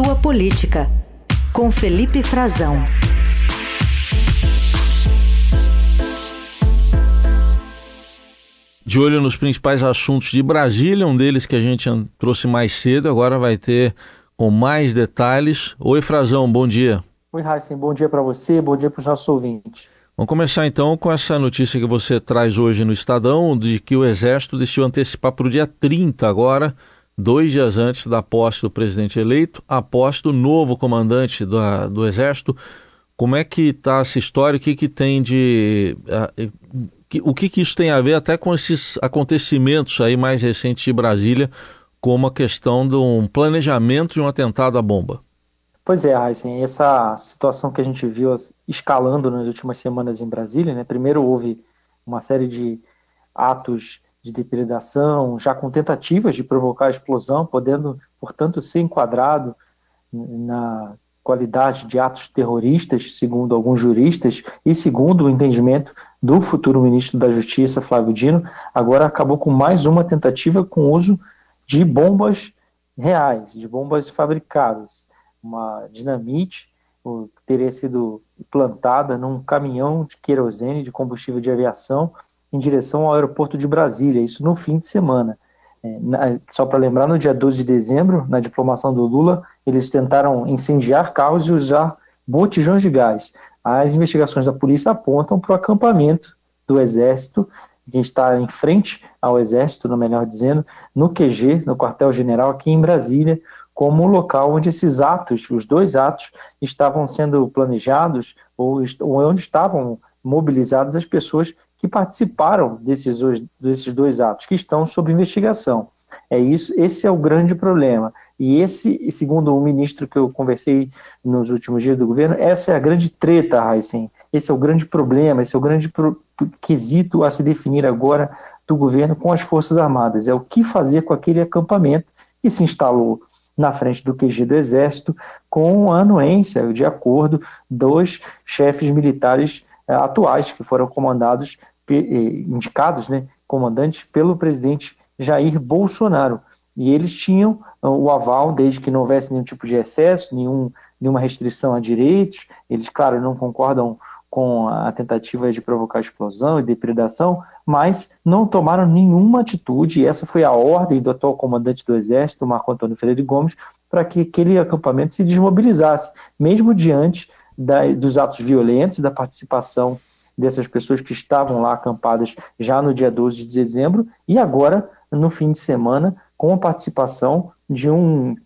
Sua Política, com Felipe Frazão. De olho nos principais assuntos de Brasília, um deles que a gente trouxe mais cedo, agora vai ter com mais detalhes. Oi, Frazão, bom dia. Oi, Heisen, bom dia para você, bom dia para os nossos ouvintes. Vamos começar então com essa notícia que você traz hoje no Estadão, de que o Exército decidiu antecipar para o dia 30 agora, dois dias antes da posse do presidente eleito, a posse do novo comandante do, do Exército. Como é que está essa história? O que, que tem de. Uh, o que, que isso tem a ver até com esses acontecimentos aí mais recentes de Brasília, como a questão de um planejamento de um atentado à bomba? Pois é, Heisen, essa situação que a gente viu escalando nas últimas semanas em Brasília, né? Primeiro houve uma série de atos de depredação, já com tentativas de provocar explosão, podendo, portanto, ser enquadrado na qualidade de atos terroristas, segundo alguns juristas, e segundo o entendimento do futuro ministro da Justiça, Flávio Dino, agora acabou com mais uma tentativa com uso de bombas reais, de bombas fabricadas. Uma dinamite que teria sido plantada num caminhão de querosene de combustível de aviação em direção ao aeroporto de Brasília, isso no fim de semana. É, na, só para lembrar, no dia 12 de dezembro, na diplomação do Lula, eles tentaram incendiar carros e usar botijões de gás. As investigações da polícia apontam para o acampamento do Exército, que está em frente ao Exército, no melhor dizendo, no QG, no quartel-general aqui em Brasília, como o local onde esses atos, os dois atos, estavam sendo planejados ou, ou onde estavam mobilizadas as pessoas que participaram desses, desses dois atos, que estão sob investigação. É isso, esse é o grande problema. E esse, segundo o ministro que eu conversei nos últimos dias do governo, essa é a grande treta, Heisen. Esse é o grande problema, esse é o grande pro, quesito a se definir agora do governo com as Forças Armadas. É o que fazer com aquele acampamento que se instalou na frente do QG do Exército, com a anuência, de acordo dos chefes militares atuais, que foram comandados, indicados, né, comandantes, pelo presidente Jair Bolsonaro. E eles tinham ah, o aval, desde que não houvesse nenhum tipo de excesso, nenhum, nenhuma restrição a direitos. Eles, claro, não concordam com a tentativa de provocar explosão e depredação, mas não tomaram nenhuma atitude, e essa foi a ordem do atual comandante do Exército, Marco Antônio Freire Gomes, para que aquele acampamento se desmobilizasse, mesmo diante da, dos atos violentos, da participação dessas pessoas que estavam lá acampadas já no dia 12 de dezembro, e agora, no fim de semana, com a participação de um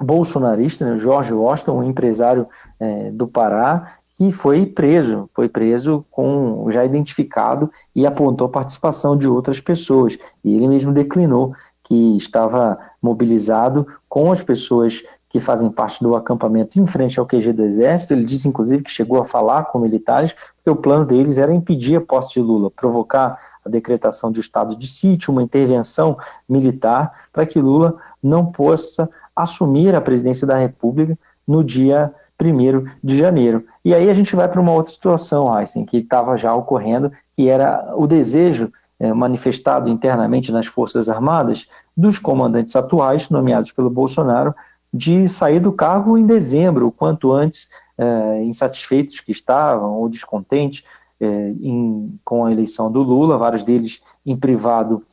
bolsonarista, né, Jorge Washington, um empresário é, do Pará, que foi preso, foi preso com já identificado e apontou a participação de outras pessoas. E ele mesmo declinou que estava mobilizado com as pessoas que fazem parte do acampamento em frente ao QG do Exército. Ele disse, inclusive, que chegou a falar com militares, porque o plano deles era impedir a posse de Lula, provocar a decretação de estado de sítio, uma intervenção militar, para que Lula não possa assumir a presidência da República no dia 1 de janeiro. E aí a gente vai para uma outra situação, Heisen, que estava já ocorrendo, que era o desejo é, manifestado internamente nas Forças Armadas dos comandantes atuais, nomeados pelo Bolsonaro, de sair do cargo em dezembro, o quanto antes, é, insatisfeitos que estavam ou descontentes é, em, com a eleição do Lula, vários deles em privado,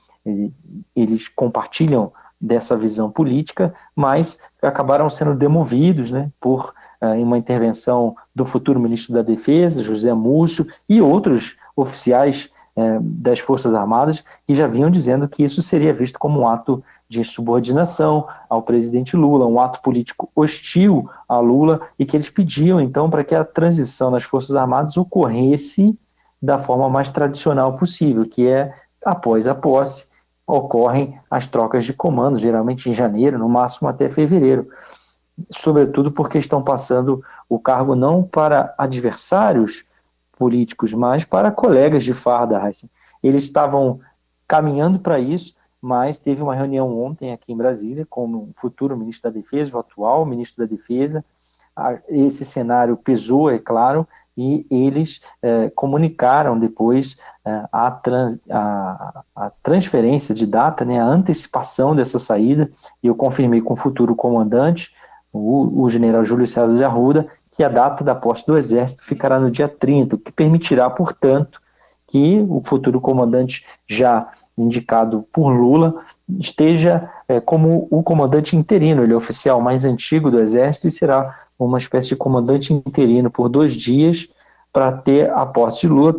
eles compartilham dessa visão política, mas acabaram sendo demovidos né, por uma intervenção do futuro ministro da Defesa, José Múcio, e outros oficiais eh, das Forças Armadas que já vinham dizendo que isso seria visto como um ato de subordinação ao presidente Lula, um ato político hostil a Lula, e que eles pediam então para que a transição nas Forças Armadas ocorresse da forma mais tradicional possível, que é após a posse ocorrem as trocas de comando, geralmente em janeiro, no máximo até fevereiro sobretudo porque estão passando o cargo não para adversários políticos, mas para colegas de farda. Eles estavam caminhando para isso, mas teve uma reunião ontem aqui em Brasília com o futuro ministro da Defesa, o atual ministro da Defesa. Esse cenário pesou, é claro, e eles eh, comunicaram depois eh, a, trans, a, a, transferência de data, né, a antecipação dessa saída, e eu confirmei com o futuro comandante, o, o general Júlio César de Arruda, que a data da posse do Exército ficará no dia 30, o que permitirá, portanto, que o futuro comandante já indicado por Lula esteja é, como o comandante interino, ele é o oficial mais antigo do Exército e será uma espécie de comandante interino por dois dias para ter a posse de Lula,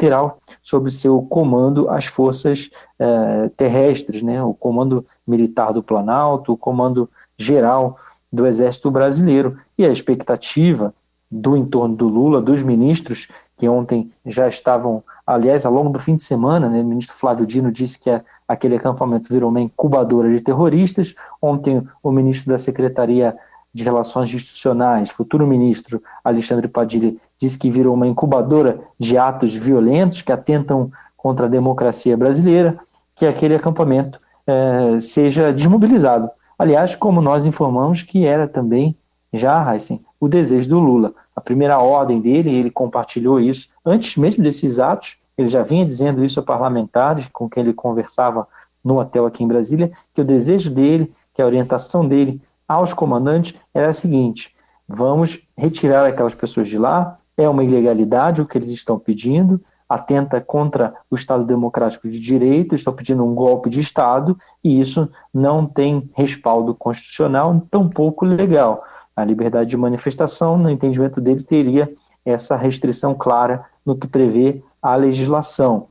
sob seu comando as forças é, terrestres, né, o comando militar do Planalto, o comando geral do Exército Brasileiro. E a expectativa do entorno do Lula, dos ministros, que ontem já estavam, aliás, ao longo do fim de semana, né, o ministro Flávio Dino disse que aquele acampamento virou uma incubadora de terroristas. Ontem, o ministro da Secretaria de Relações Institucionais, futuro ministro Alexandre Padilha, disse que virou uma incubadora de atos violentos que atentam contra a democracia brasileira, que aquele acampamento eh, seja desmobilizado. Aliás, como nós informamos que era também já, Heisen, o desejo do Lula. A primeira ordem dele, ele compartilhou isso antes mesmo desses atos, ele já vinha dizendo isso a parlamentares com quem ele conversava no hotel aqui em Brasília, que o desejo dele, que a orientação dele aos comandantes era a seguinte: vamos retirar aquelas pessoas de lá, é uma ilegalidade o que eles estão pedindo, atenta contra o Estado Democrático de Direito, estão pedindo um golpe de Estado e isso não tem respaldo constitucional, tampouco legal. A liberdade de manifestação, no entendimento dele, teria essa restrição clara no que prevê a legislação.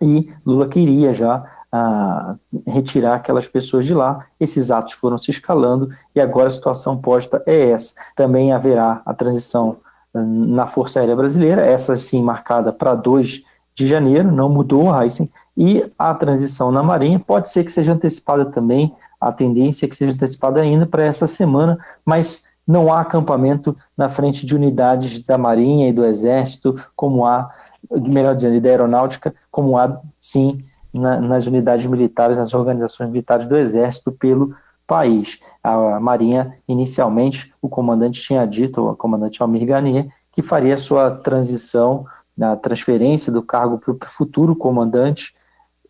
E Lula queria já ah, retirar aquelas pessoas de lá. Esses atos foram se escalando e agora a situação posta é essa. Também haverá a transição ah, na Força Aérea Brasileira, essa sim marcada para 2 de janeiro, não mudou, Heisen, e a transição na Marinha pode ser que seja antecipada também a tendência é que seja antecipada ainda para essa semana, mas não há acampamento na frente de unidades da Marinha e do Exército, como há, melhor dizendo, da Aeronáutica, como há, sim, na, nas unidades militares, nas organizações militares do Exército pelo país. A Marinha, inicialmente, o comandante tinha dito, o comandante Almir Garnier, que faria sua transição, na transferência do cargo para o futuro comandante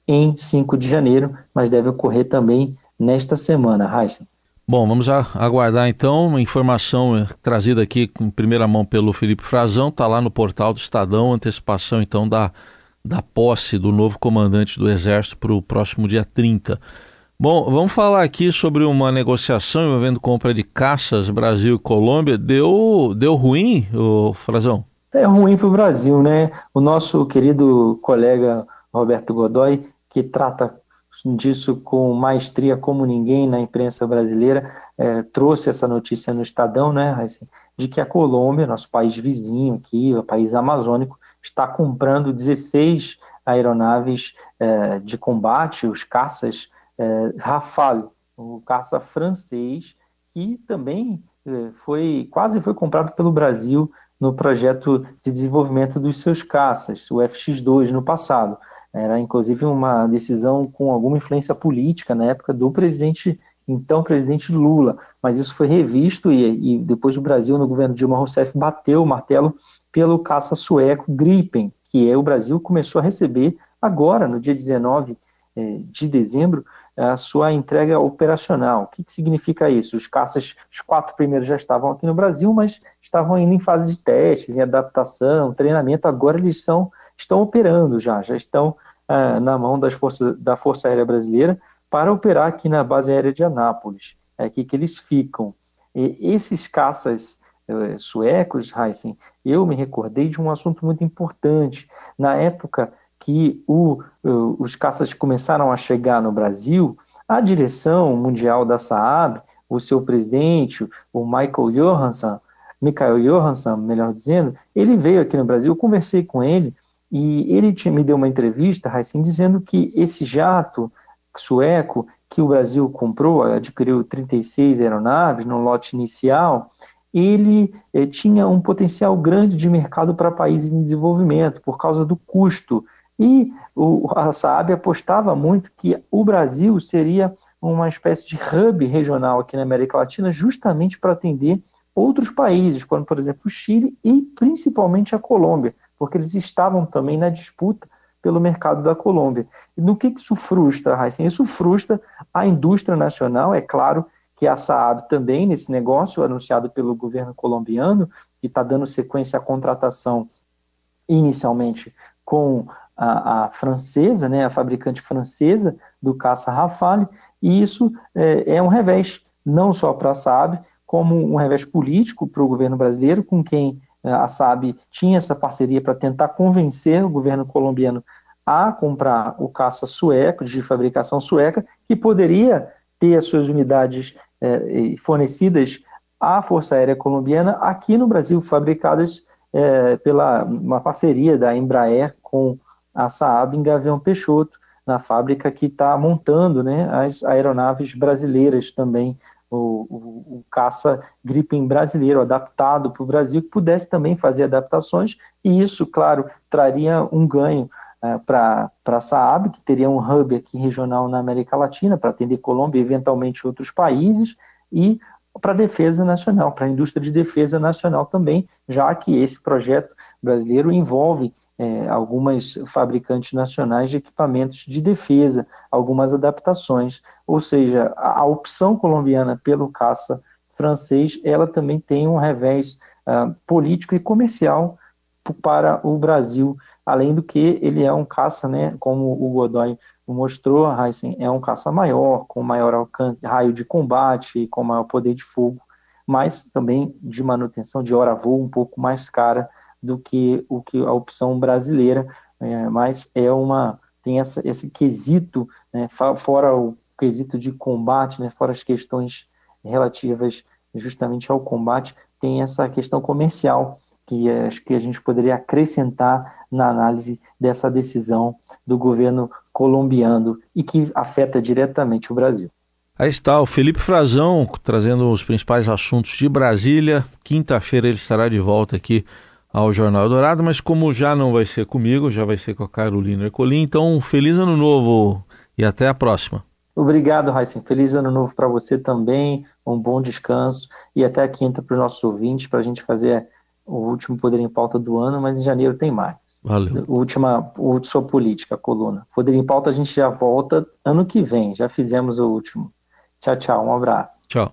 em 5 de janeiro, mas deve ocorrer também nesta semana, Heisen. Bom, vamos aguardar então uma informação eh, trazida aqui em primeira mão pelo Felipe Frazão, está lá no portal do Estadão, antecipação então da, da posse do novo comandante do Exército para o próximo dia 30. Bom, vamos falar aqui sobre uma negociação envolvendo compra de caças Brasil e Colômbia. Deu, deu ruim, o Frazão? É ruim para o Brasil, né? O nosso querido colega Roberto Godoy, que trata disso com maestria como ninguém na imprensa brasileira, é, trouxe essa notícia no Estadão, né, de que a Colômbia, nosso país vizinho aqui, o país amazônico, está comprando 16 aeronaves é, de combate, os caças é, Rafale, o caça francês, que também é, foi quase foi comprado pelo Brasil no projeto de desenvolvimento dos seus caças, o FX2 no passado. Era inclusive uma decisão com alguma influência política na época do presidente, então presidente Lula, mas isso foi revisto e, e depois o Brasil, no governo Dilma Rousseff, bateu o martelo pelo caça sueco Gripen, que é, o Brasil começou a receber agora, no dia 19 eh, de dezembro, a sua entrega operacional. O que, que, significa isso? Os caças, os quatro primeiros já estavam aqui no Brasil, mas estavam ainda em fase de testes, em adaptação, treinamento. Agora eles são estão operando já, já estão ah, na mão das forças, da Força Aérea Brasileira para operar aqui na base aérea de Anápolis. É aqui que eles ficam. E esses caças eh, suecos, Heisen, eu me recordei de um assunto muito importante. Na época que o, os caças começaram a chegar no Brasil, a direção mundial da Saab, o seu presidente, o Michael Johansson, Michael Johansson, melhor dizendo, ele veio aqui no Brasil, eu conversei com ele, e ele me deu uma entrevista, Raicin, dizendo que esse jato sueco que o Brasil comprou, adquiriu 36 aeronaves no lote inicial, ele eh, tinha um potencial grande de mercado para países em desenvolvimento, por causa do custo. E o, a Saab apostava muito que o Brasil seria uma espécie de hub regional aqui na América Latina, justamente para atender outros países, como, por exemplo, o Chile e principalmente a Colômbia porque eles estavam também na disputa pelo mercado da Colômbia. E no que isso frustra, Raíssa? Isso frustra a indústria nacional, é claro que a Saab também, nesse negócio anunciado pelo governo colombiano, que está dando sequência à contratação inicialmente com a, a, francesa, né, a fabricante francesa do caça Rafale, e isso é, é um revés, não só para a Saab, como um revés político para o governo brasileiro, com quem a Saab tinha essa parceria para tentar convencer o governo colombiano a comprar o caça sueco, de fabricação sueca, que poderia ter as suas unidades é, fornecidas à Força Aérea Colombiana aqui no Brasil, fabricadas é, pela uma parceria da Embraer com a Saab em Gavião Peixoto, na fábrica que está montando né, as aeronaves brasileiras também, o, o, o caça Gripen brasileiro, adaptado para o Brasil, que pudesse também fazer adaptações, e isso, claro, traria um ganho é, para a Saab, que teria um hub aqui regional na América Latina, para atender Colômbia e eventualmente outros países, e para a defesa nacional, para a indústria de defesa nacional também, já que esse projeto brasileiro envolve é, algumas fabricantes nacionais de equipamentos de defesa, algumas adaptações, ou seja, a, a opção colombiana pelo caça francês, ela também tem um revés uh, político e comercial para o Brasil, além do que ele é um caça, né, como o Godoy mostrou, Heisen, é um caça maior, com maior alcance, raio de combate, com maior poder de fogo, mas também de manutenção de hora-voo um pouco mais cara do que o que a opção brasileira, é, mas é uma tem essa, esse quesito, né, fora o quesito de combate, né, fora as questões relativas justamente ao combate, tem essa questão comercial que acho que a gente poderia acrescentar na análise dessa decisão do governo colombiano e que afeta diretamente o Brasil. Aí está o Felipe Frazão trazendo os principais assuntos de Brasília. Quinta-feira ele estará de volta aqui ao Jornal Dourado, mas como já não vai ser comigo, já vai ser com a Carolina Ercolim, então feliz ano novo e até a próxima. Obrigado, Raíssa. Feliz ano novo para você também, um bom descanso e até a quinta para os nossos ouvintes, para a gente fazer o último Poder em Pauta do ano, mas em janeiro tem mais. Valeu. Última, sua política, coluna. Poder em Pauta a gente já volta ano que vem, já fizemos o último. Tchau, tchau, um abraço. Tchau.